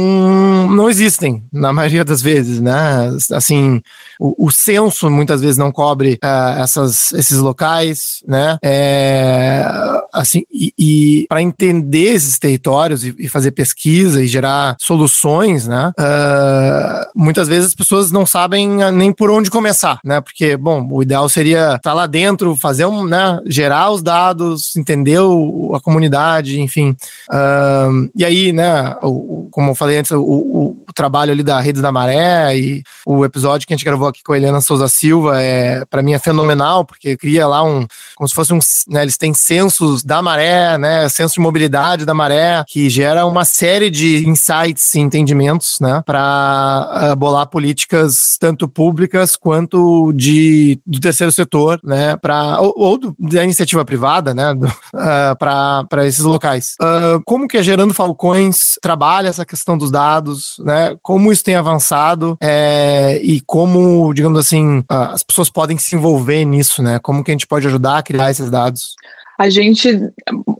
não existem na [LAUGHS] maioria das vezes, né? Assim, o, o censo muitas vezes não cobre uh, essas, esses locais, né? É, assim, e, e para entender esses territórios e, e, fazer pesquisa e gerar soluções, né? Uh, muitas vezes as pessoas não sabem nem por onde começar, né? Porque, bom, o ideal seria estar tá lá dentro, fazer um, né? Gerar os dados, entender o, a comunidade, enfim. Uh, e aí, né? O, como eu falei antes, o, o, o, trabalho ali da Redes da Maré e o episódio que a gente gravou aqui com a Helena Souza Silva é, para mim, é fenomenal, porque cria lá um, como se fosse um, né? Eles têm censos da maré, né? Censo de mobilidade da maré, que gera uma série de insights e entendimentos, né? Para uh, bolar políticas tanto públicas públicas quanto de, do terceiro setor, né, pra, ou, ou da iniciativa privada, né, uh, [LAUGHS] ah, para esses locais. Uh, como que a Gerando Falcões trabalha essa questão dos dados, né, como isso tem avançado é, e como, digamos assim, uh, as pessoas podem se envolver nisso, né, como que a gente pode ajudar a criar esses dados? A gente,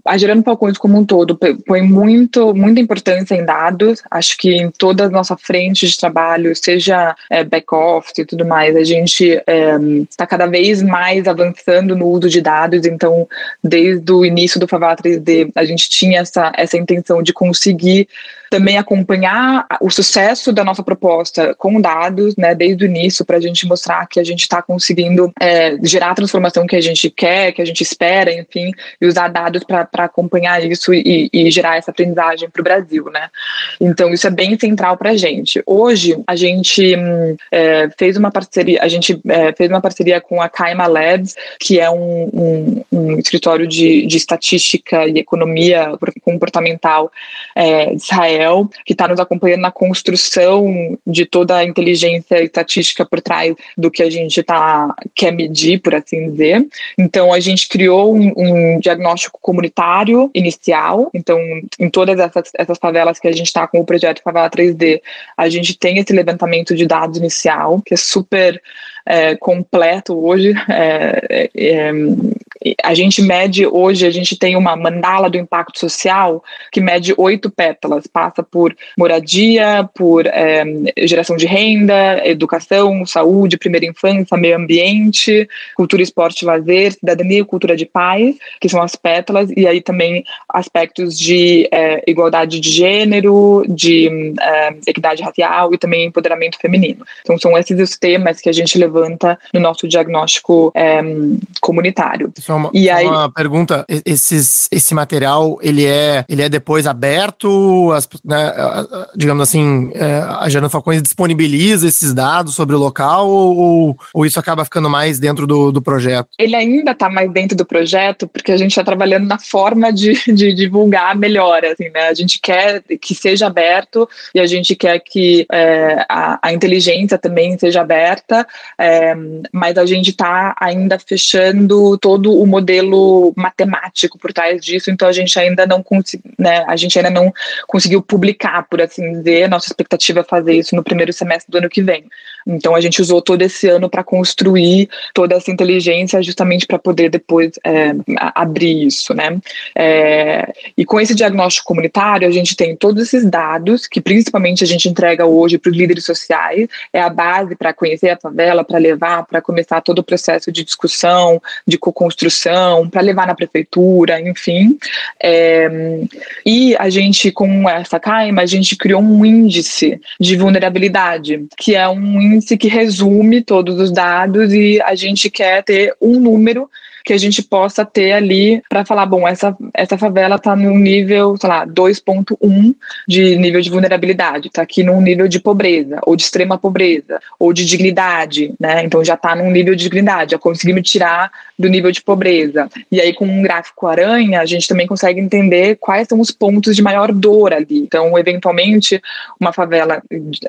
a Gerando Falcões como um todo, põe muito, muita importância em dados. Acho que em toda a nossa frente de trabalho, seja é, back-office e tudo mais, a gente está é, cada vez mais avançando no uso de dados. Então, desde o início do Favela 3D, a gente tinha essa, essa intenção de conseguir também acompanhar o sucesso da nossa proposta com dados, né, desde o início, para a gente mostrar que a gente está conseguindo é, gerar a transformação que a gente quer, que a gente espera, enfim, e usar dados para acompanhar isso e, e, gerar essa aprendizagem para o Brasil, né? Então isso é bem central para a gente. Hoje a gente hum, é, fez uma parceria, a gente é, fez uma parceria com a Kaima Labs, que é um, um, um escritório de, de estatística e economia comportamental é, de Israel Que está nos acompanhando na construção de toda a inteligência estatística por trás do que a gente tá, quer medir, por assim dizer. Então, a gente criou um, um diagnóstico comunitário inicial. Então, em todas essas, essas favelas que a gente está com o projeto Favela 3D, a gente tem esse levantamento de dados inicial, que é super é, completo hoje. É, é a gente mede hoje, a gente tem uma mandala do impacto social que mede oito pétalas, passa por moradia, por é, geração de renda, educação, saúde, primeira infância, meio ambiente, cultura, esporte, lazer, cidadania cultura de paz, que são as pétalas, e aí também aspectos de é, igualdade de gênero, de é, equidade racial e também empoderamento feminino. Então são esses os temas que a gente levanta no nosso diagnóstico comunitário. Só uma, e aí, uma pergunta: esses, esse material ele é, ele é depois aberto? As, né, digamos assim, é, a Gerando Falcões disponibiliza esses dados sobre o local ou, ou isso acaba ficando mais dentro do, do projeto? Ele ainda está mais dentro do projeto porque a gente está trabalhando na forma de, de divulgar melhor. Assim, né? A gente quer que seja aberto e a gente quer que é, a, a inteligência também seja aberta. É, mas a gente está ainda fechando todo o modelo matemático por trás disso, então a gente ainda não conseguiu, né, a gente ainda não conseguiu publicar, por assim dizer. Nossa expectativa é fazer isso no primeiro semestre do ano que vem. Então a gente usou todo esse ano para construir toda essa inteligência, justamente para poder depois é, abrir isso, né? É, e com esse diagnóstico comunitário, a gente tem todos esses dados que principalmente a gente entrega hoje para os líderes sociais, é a base para conhecer a favela, para levar, para começar todo o processo de discussão, de co-construção, para levar na prefeitura, enfim. É, e a gente, com essa CAIMA, a gente criou um índice de vulnerabilidade, que é um índice que resume todos os dados e a gente quer ter um número que a gente possa ter ali para falar, bom, essa, essa favela está num nível, sei lá, 2.1 de nível de vulnerabilidade, está aqui num nível de pobreza, ou de extrema pobreza, ou de dignidade, né? Então já está num nível de dignidade, já conseguimos tirar do nível de pobreza. E aí, com um gráfico aranha, a gente também consegue entender quais são os pontos de maior dor ali. Então, eventualmente, uma favela,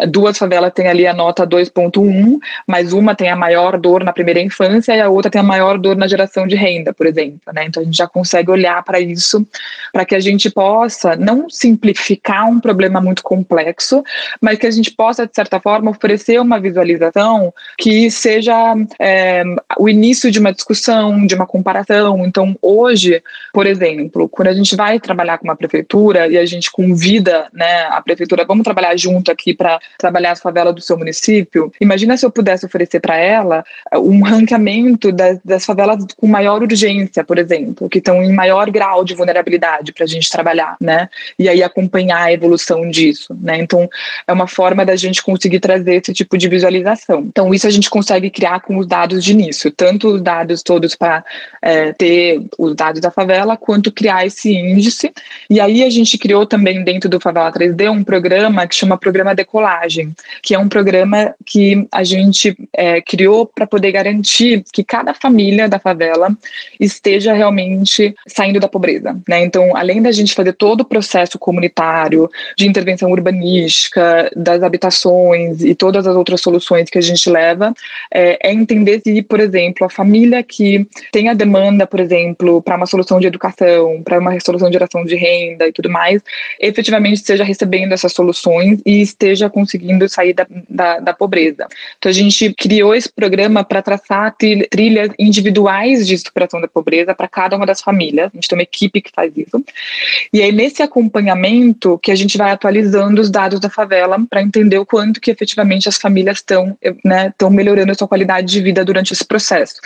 duas favelas têm ali a nota 2.1, mas uma tem a maior dor na primeira infância e a outra tem a maior dor na geração de renda, por exemplo. Né? Então, a gente já consegue olhar para isso, para que a gente possa não simplificar um problema muito complexo, mas que a gente possa, de certa forma, oferecer uma visualização que seja é, o início de uma discussão de uma comparação. Então, hoje, por exemplo, quando a gente vai trabalhar com uma prefeitura e a gente convida né, a prefeitura, vamos trabalhar junto aqui para trabalhar as favelas do seu município, imagina se eu pudesse oferecer para ela um ranqueamento das, das favelas com maior urgência, por exemplo, que estão em maior grau de vulnerabilidade para a gente trabalhar, né? E aí acompanhar a evolução disso, né? Então, é uma forma da gente conseguir trazer esse tipo de visualização. Então, isso a gente consegue criar com os dados de início, tanto os dados todos para é, ter os dados da favela, quanto criar esse índice. E aí a gente criou também dentro do Favela 3D um programa que chama Programa Decolagem, que é um programa que a gente é, criou para poder garantir que cada família da favela favela esteja realmente saindo da pobreza, né? Então, além da gente fazer todo o processo comunitário de intervenção urbanística, das habitações e todas as outras soluções que a gente leva, é, é entender se, por exemplo, a família que tem a demanda, por exemplo, para uma solução de educação, para uma solução de geração de renda e tudo mais, efetivamente esteja recebendo essas soluções e esteja conseguindo sair da, da, da pobreza. Então, a gente criou esse programa para traçar trilhas individuais de superação da pobreza para cada uma das famílias. A gente tem uma equipe que faz isso. E aí, nesse acompanhamento, que a gente vai atualizando os dados da favela para entender o quanto que efetivamente as famílias estão né, melhorando a sua qualidade de vida durante esse processo.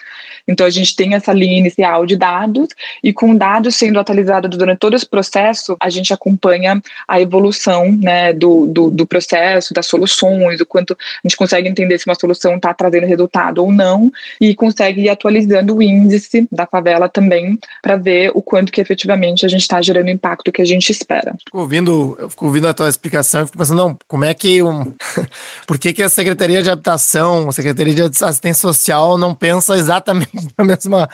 Então, a gente tem essa linha inicial de dados, e com dados sendo atualizados durante todo esse processo, a gente acompanha a evolução né, do, do, do processo, das soluções, o quanto a gente consegue entender se uma solução está trazendo resultado ou não, e consegue ir atualizando o índice da favela também, para ver o quanto que efetivamente a gente está gerando o impacto que a gente espera. Fico ouvindo, eu fico ouvindo a tua explicação, eu fico pensando, não, como é que um, [LAUGHS] por que, que a Secretaria de Habitação, a Secretaria de Assistência Social não pensa exatamente [LAUGHS] da mesma,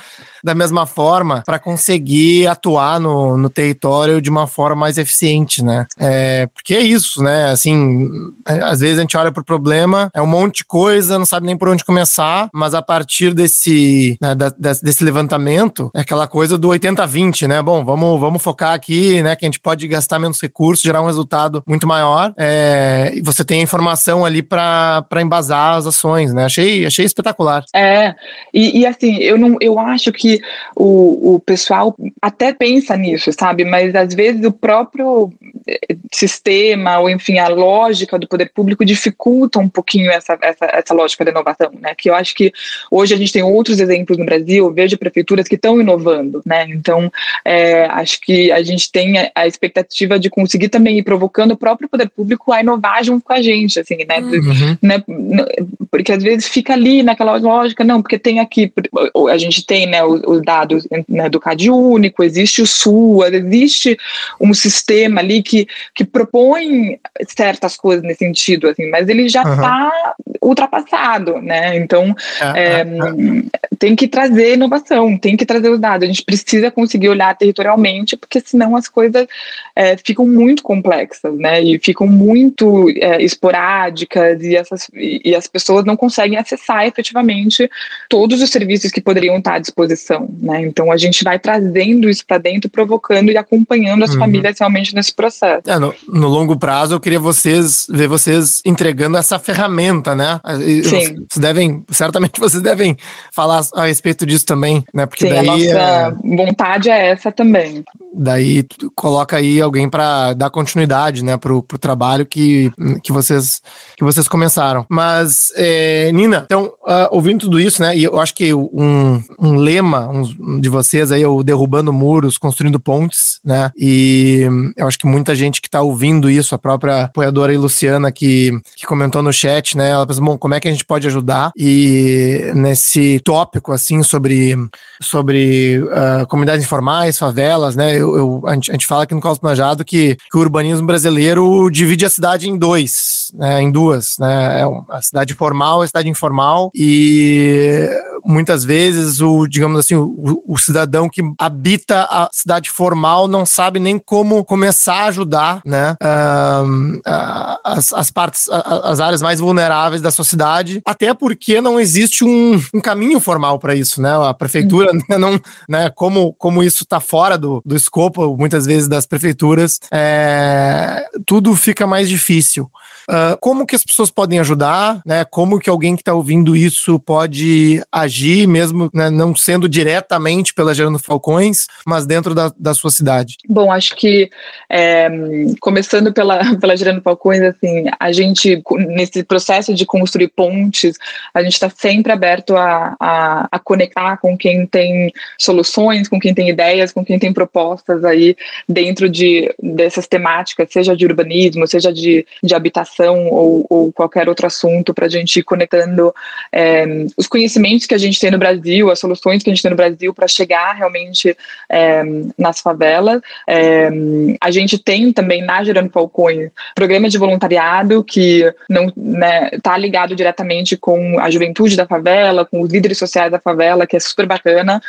da mesma forma para conseguir atuar no, no território de uma forma mais eficiente, né? É, porque é isso, né? Assim, é, às vezes a gente olha para o problema, é um monte de coisa, não sabe nem por onde começar, mas a partir desse, né, da, desse levantamento, é aquela coisa do 80-20, né? Bom, vamos, vamos focar aqui, né? Que a gente pode gastar menos recursos, gerar um resultado muito maior. É, e você tem a informação ali para embasar as ações, né? Achei, achei espetacular. É, e, e assim, eu, não, eu acho que o, o pessoal até pensa nisso, sabe? Mas às vezes o próprio eh, sistema, ou enfim, a lógica do poder público dificulta um pouquinho essa, essa, essa lógica da inovação, né? Que eu acho que hoje a gente tem outros exemplos no Brasil, vejo prefeituras que estão inovando, né? Então, é, acho que a gente tem a, a, expectativa de conseguir também ir provocando o próprio poder público a inovar junto com a gente, assim, né? Uhum. né? Porque às vezes fica ali naquela lógica, não, porque tem aqui, a gente tem né, os, os dados né, do CAD único, existe o SUAS, existe um sistema ali que, que propõe certas coisas nesse sentido, assim, mas ele já está uhum. ultrapassado, né? Então é, é, tem que trazer inovação, tem que trazer os dados. A gente precisa conseguir olhar territorialmente, porque senão as coisas é, ficam muito complexas, né? E ficam muito é, esporádicas e, essas, e as pessoas não conseguem acessar efetivamente todos os serviços que poderiam estar à disposição, né? Então a gente vai trazendo isso para dentro, provocando e acompanhando as uhum. famílias realmente nesse processo. É, no, no, longo prazo, eu queria vocês ver vocês entregando essa ferramenta, né? Sim. Vocês devem, certamente vocês devem falar a respeito disso também, né? Porque Sim, daí a nossa é... vontade é essa também. Daí coloca aí alguém para dar continuidade, né, pro, pro trabalho que, que vocês que vocês começaram. Mas é, Nina, então uh, ouvindo tudo isso, né? E eu acho que um, um lema um, de vocês aí o derrubando muros, construindo pontes, né? E eu acho que muita gente que está ouvindo isso, a própria apoiadora aí, Luciana, que, que comentou no chat, né? Ela pensou, bom, como é que a gente pode ajudar? E nesse tópico, assim, sobre, sobre uh, comunidades informais, favelas, né? Eu, eu, a, gente, a gente fala aqui no Caos Planejado que, que o urbanismo brasileiro divide a cidade em dois, né? Em duas, né? É a cidade formal e a cidade informal. E muitas vezes o, digamos assim, o, o, cidadão que habita a cidade formal não sabe nem como começar a ajudar, né, as, as partes, as áreas mais vulneráveis da sociedade, até porque não existe um, um caminho formal para isso, né, a prefeitura uhum. não, né, como, como isso está fora do, do escopo, muitas vezes, das prefeituras, é, tudo fica mais difícil. Uh, como que as pessoas podem ajudar, né? Como que alguém que está ouvindo isso pode agir, mesmo né, não sendo diretamente pela Gerando Falcões, mas dentro da, da sua cidade? Bom, acho que é, começando pela, pela Gerando Falcões, assim, a gente, nesse processo de construir pontes, a gente está sempre aberto a, a, a conectar com quem tem soluções, com quem tem ideias, com quem tem propostas aí dentro de, dessas temáticas, seja de urbanismo, seja de, de habitação ou, ou qualquer outro assunto, para a gente ir conectando é, os conhecimentos que a gente tem no Brasil, as soluções que a gente tem no Brasil para chegar realmente é, nas favelas. É, a gente tem também na Gerando Falcões programas de voluntariado que não está né, tá ligado diretamente com a juventude da favela, com os líderes sociais da favela, que é super bacana,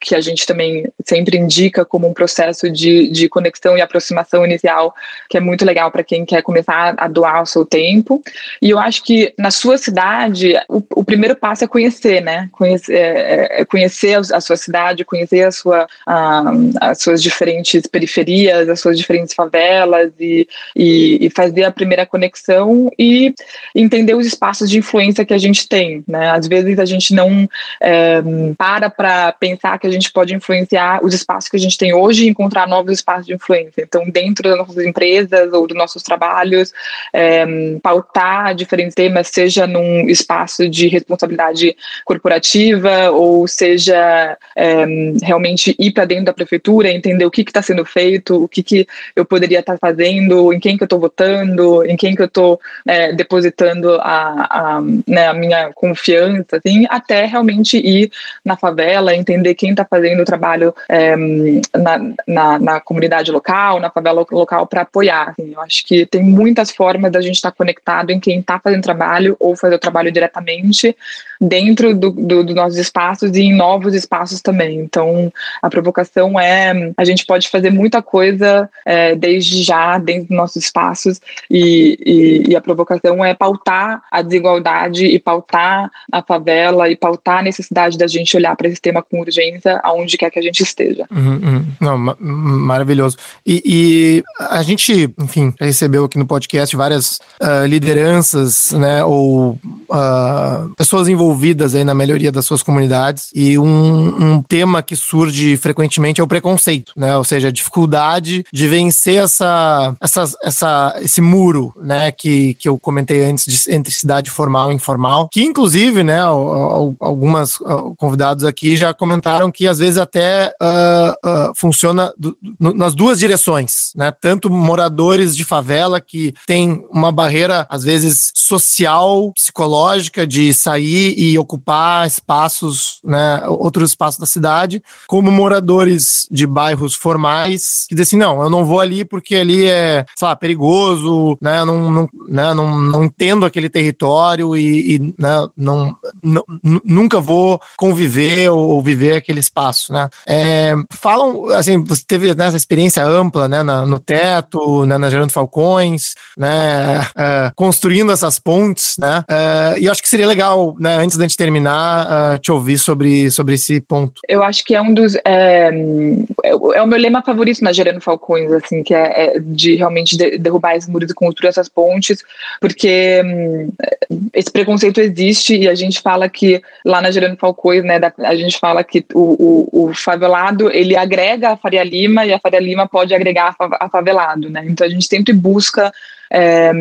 que a gente também sempre indica como um processo de, de conexão e aproximação inicial, que é muito legal para quem quer começar a doar o seu tempo. E eu acho que na sua cidade, o, o primeiro passo é conhecer, né? Conhecer, é, é conhecer a sua cidade, conhecer a sua, a, as suas diferentes periferias, as suas diferentes favelas e, e, e, fazer a primeira conexão e entender os espaços de influência que a gente tem, né? Às vezes a gente não é, para para pensar que a gente pode influenciar os espaços que a gente tem hoje e encontrar novos espaços de influência. Então, dentro das nossas empresas ou dos nossos trabalhos, é, pautar diferentes temas, seja num espaço de responsabilidade corporativa ou seja é, realmente ir para dentro da prefeitura, entender o que está sendo feito, o que, que eu poderia estar tá fazendo, em quem que eu estou votando, em quem que eu estou é, depositando a, a, né, a, minha confiança, assim, até realmente ir na favela, entender quem está fazendo o trabalho é, na, na, na, comunidade local, na favela local para apoiar. Assim. Eu acho que tem muitas formas da gente estar tá conectado em quem está fazendo trabalho ou fazer o trabalho diretamente dentro do, do, nossos espaços e em novos espaços também. Então, a provocação é a gente pode fazer muita coisa é, desde já dentro dos nossos espaços e, e, e, a provocação é pautar a desigualdade e pautar a favela e pautar a necessidade da gente olhar para esse tema com urgência aonde quer que a gente esteja. Uhum, uhum. Não, ma maravilhoso. E, e, a gente, enfim, recebeu aqui no podcast várias uh, lideranças, né, ou uh, pessoas envolvidas aí na melhoria das suas comunidades. E um, um tema que surge frequentemente é o preconceito, né, ou seja, a dificuldade de vencer essa, essa, essa, esse muro, né, que, que eu comentei antes de, entre cidade formal e informal, que inclusive, né, algumas convidados aqui já comentaram que às vezes até uh, uh, funciona nas duas direções, né, tanto moradores de favela que tem uma barreira às vezes social, psicológica de sair e ocupar espaços, né, outros espaços da cidade, como moradores de bairros formais que dizem assim, não, eu não vou ali porque ali é, sei lá, perigoso, né, eu não, não, né, não, não entendo aquele território e, e né, não, nunca vou conviver ou viver aquele espaço, né. É, falam, assim, você teve né, essa experiência ampla, né, na, no teto, né, na Gerando Falcões, né, é, construindo essas pontes, né, é, e acho que seria legal, né, antes da gente terminar, uh, te ouvir sobre, sobre esse ponto. Eu acho que é um dos, é, é o meu lema favorito na Gerando Falcões, assim, que é, é de realmente de, derrubar esses muros e construir essas pontes, porque hum, esse preconceito existe e a gente fala que lá na Gerando Falcões, né, da, a gente fala que o, o, o, favelado ele agrega a Faria Lima e a Faria Lima pode agregar a favelado, né? Então a gente sempre busca é,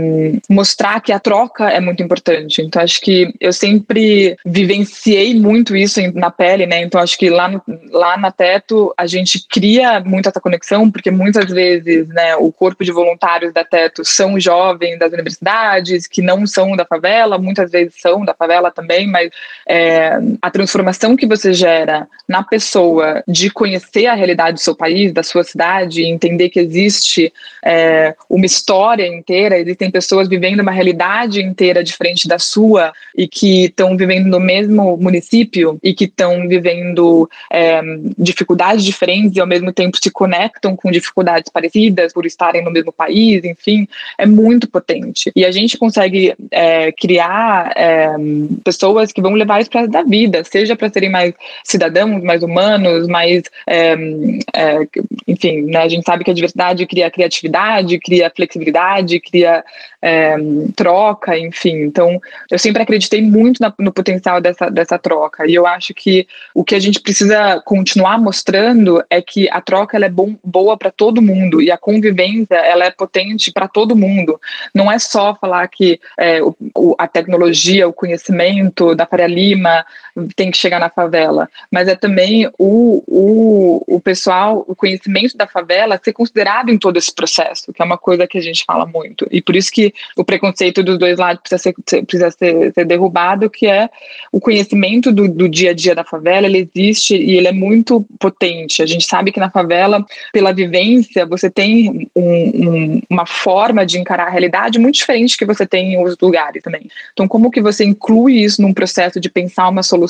mostrar que a troca é muito importante. Então, acho que eu sempre vivenciei muito isso na pele, né? Então, acho que lá, no, lá na Teto a gente cria muito essa conexão, porque muitas vezes, né, o corpo de voluntários da Teto são jovens das universidades, que não são da favela, muitas vezes são da favela também, mas é, a transformação que você gera na pessoa de conhecer a realidade do seu país, da sua cidade, entender que existe é, uma história inteira inteira, existem pessoas vivendo uma realidade inteira diferente da sua e que estão vivendo no mesmo município e que estão vivendo é, dificuldades diferentes e ao mesmo tempo se conectam com dificuldades parecidas por estarem no mesmo país, enfim, é muito potente. E a gente consegue é, criar é, pessoas que vão levar isso para da vida, seja para serem mais cidadãos, mais humanos, mais, enfim, né, a gente sabe que a diversidade cria criatividade, cria flexibilidade, cria é, troca, enfim. Então, eu sempre acreditei muito na, no potencial dessa, dessa troca. E eu acho que o que a gente precisa continuar mostrando é que a troca ela é bom, boa para todo mundo e a convivência ela é potente para todo mundo. Não é só falar que é, o, a tecnologia, o conhecimento da Faria Lima tem que chegar na favela, mas é também o, o, o pessoal, o conhecimento da favela ser considerado em todo esse processo, que é uma coisa que a gente fala muito. E por isso que o preconceito dos dois lados precisa ser, precisa ser, ser derrubado, que é o conhecimento do, do dia a dia da favela, ele existe e ele é muito potente. A gente sabe que na favela, pela vivência, você tem um, um, uma forma de encarar a realidade muito diferente que você tem em outros lugares também. Então, como que você inclui isso num processo de pensar uma solução,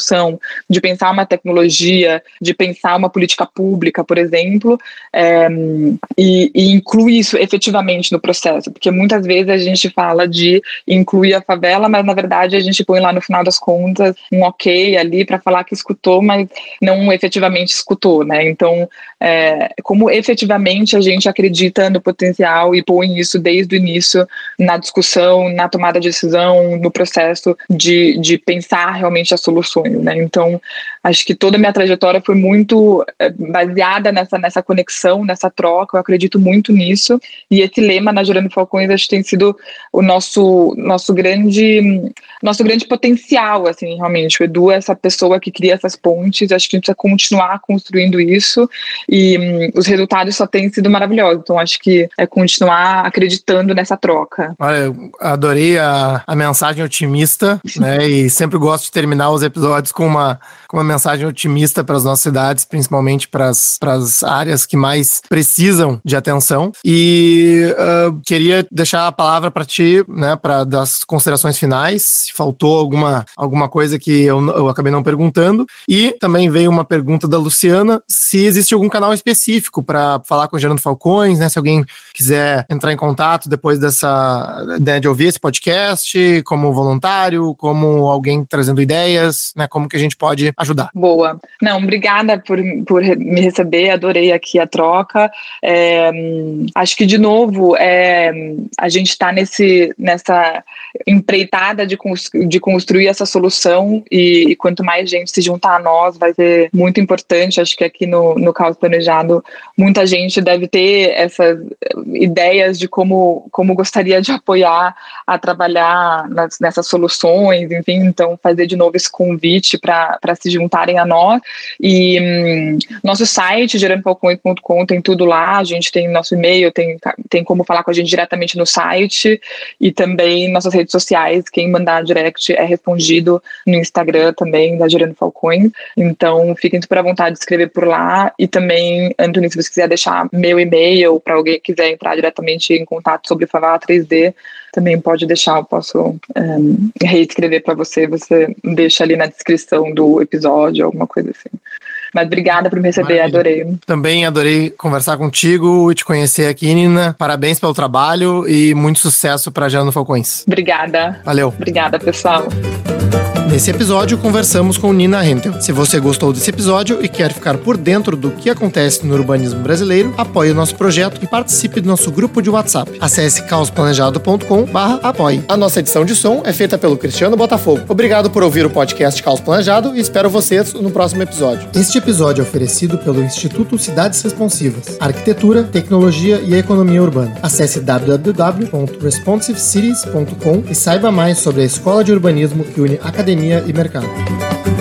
de pensar uma tecnologia, de pensar uma política pública, por exemplo, é, e, e isso efetivamente no processo? Porque muitas vezes a gente fala de incluir a favela, mas na verdade a gente põe lá no final das contas um ok ali para falar que escutou, mas não efetivamente escutou, né? Então, é, como efetivamente a gente acredita no potencial e põe isso desde o início na discussão, na tomada de decisão, no processo de, de pensar realmente as soluções, né? Então, acho que toda a minha trajetória foi muito é, baseada nessa, nessa conexão, nessa troca, eu acredito muito nisso, e esse lema na Gerando Falcões acho que tem sido o nosso, nosso grande nosso grande potencial, assim, realmente, o Edu é essa pessoa que cria essas pontes, acho que a gente precisa continuar construindo isso, e hum, os resultados só têm sido maravilhosos. Então, acho que é continuar acreditando nessa troca. Olha, eu adorei a, a mensagem otimista, [LAUGHS] né? E sempre gosto de terminar os episódios com uma, com uma mensagem otimista para as nossas cidades, principalmente para as áreas que mais precisam de atenção. E uh, queria deixar a palavra para ti, né, para das considerações finais. Se faltou alguma, alguma coisa que eu, eu acabei não perguntando. E também veio uma pergunta da Luciana se existe algum canal específico para falar com o Gerando Falcões, né? Se alguém quiser entrar em contato depois dessa né, de ouvir esse podcast, como voluntário, como alguém trazendo ideias, né? Como que a gente pode ajudar? Boa. Não, obrigada por, por me receber, adorei aqui a troca. É, acho que, de novo, é, a gente está nessa empreitada de, de construir essa solução e, e, quanto mais gente se juntar a nós, vai ser muito importante. Acho que aqui no, no Caos Planejado, muita gente deve ter essas ideias de como, como gostaria de apoiar a trabalhar nas, nessas soluções, enfim, então fazer de novo esse convite para se juntarem a nós. E hum, nosso site, gerandofalcões.com, tem tudo lá, a gente tem nosso e-mail, tem, tem como falar com a gente diretamente no site e também nossas redes sociais, quem mandar direct é respondido no Instagram também, da Gerando Falcões. Então, fiquem super à vontade de escrever por lá e também, Antônio, se você quiser deixar meu e-mail para alguém que quiser entrar diretamente em contato sobre Favela 3D, também pode deixar, eu posso um, reescrever para você, você deixa ali na descrição do episódio, alguma coisa assim. Mas obrigada por me receber, Maravilha. adorei. Também adorei conversar contigo e te conhecer aqui, Nina. Parabéns pelo trabalho e muito sucesso para Gerando Falcões. Obrigada. Valeu. Obrigada, pessoal. Nesse episódio, conversamos com Nina Hentel. Se você gostou desse episódio e quer ficar por dentro do que acontece no urbanismo brasileiro, apoie o nosso projeto e participe do nosso grupo de WhatsApp. Acesse caosplanejado.com apoie. A nossa edição de som é feita pelo Cristiano Botafogo. Obrigado por ouvir o podcast Caos Planejado e espero vocês no próximo episódio. Este episódio é oferecido pelo Instituto Cidades Responsivas, Arquitetura, Tecnologia e Economia Urbana. Acesse www.responsivecities.com e saiba mais sobre a escola de urbanismo que une academia e mercado.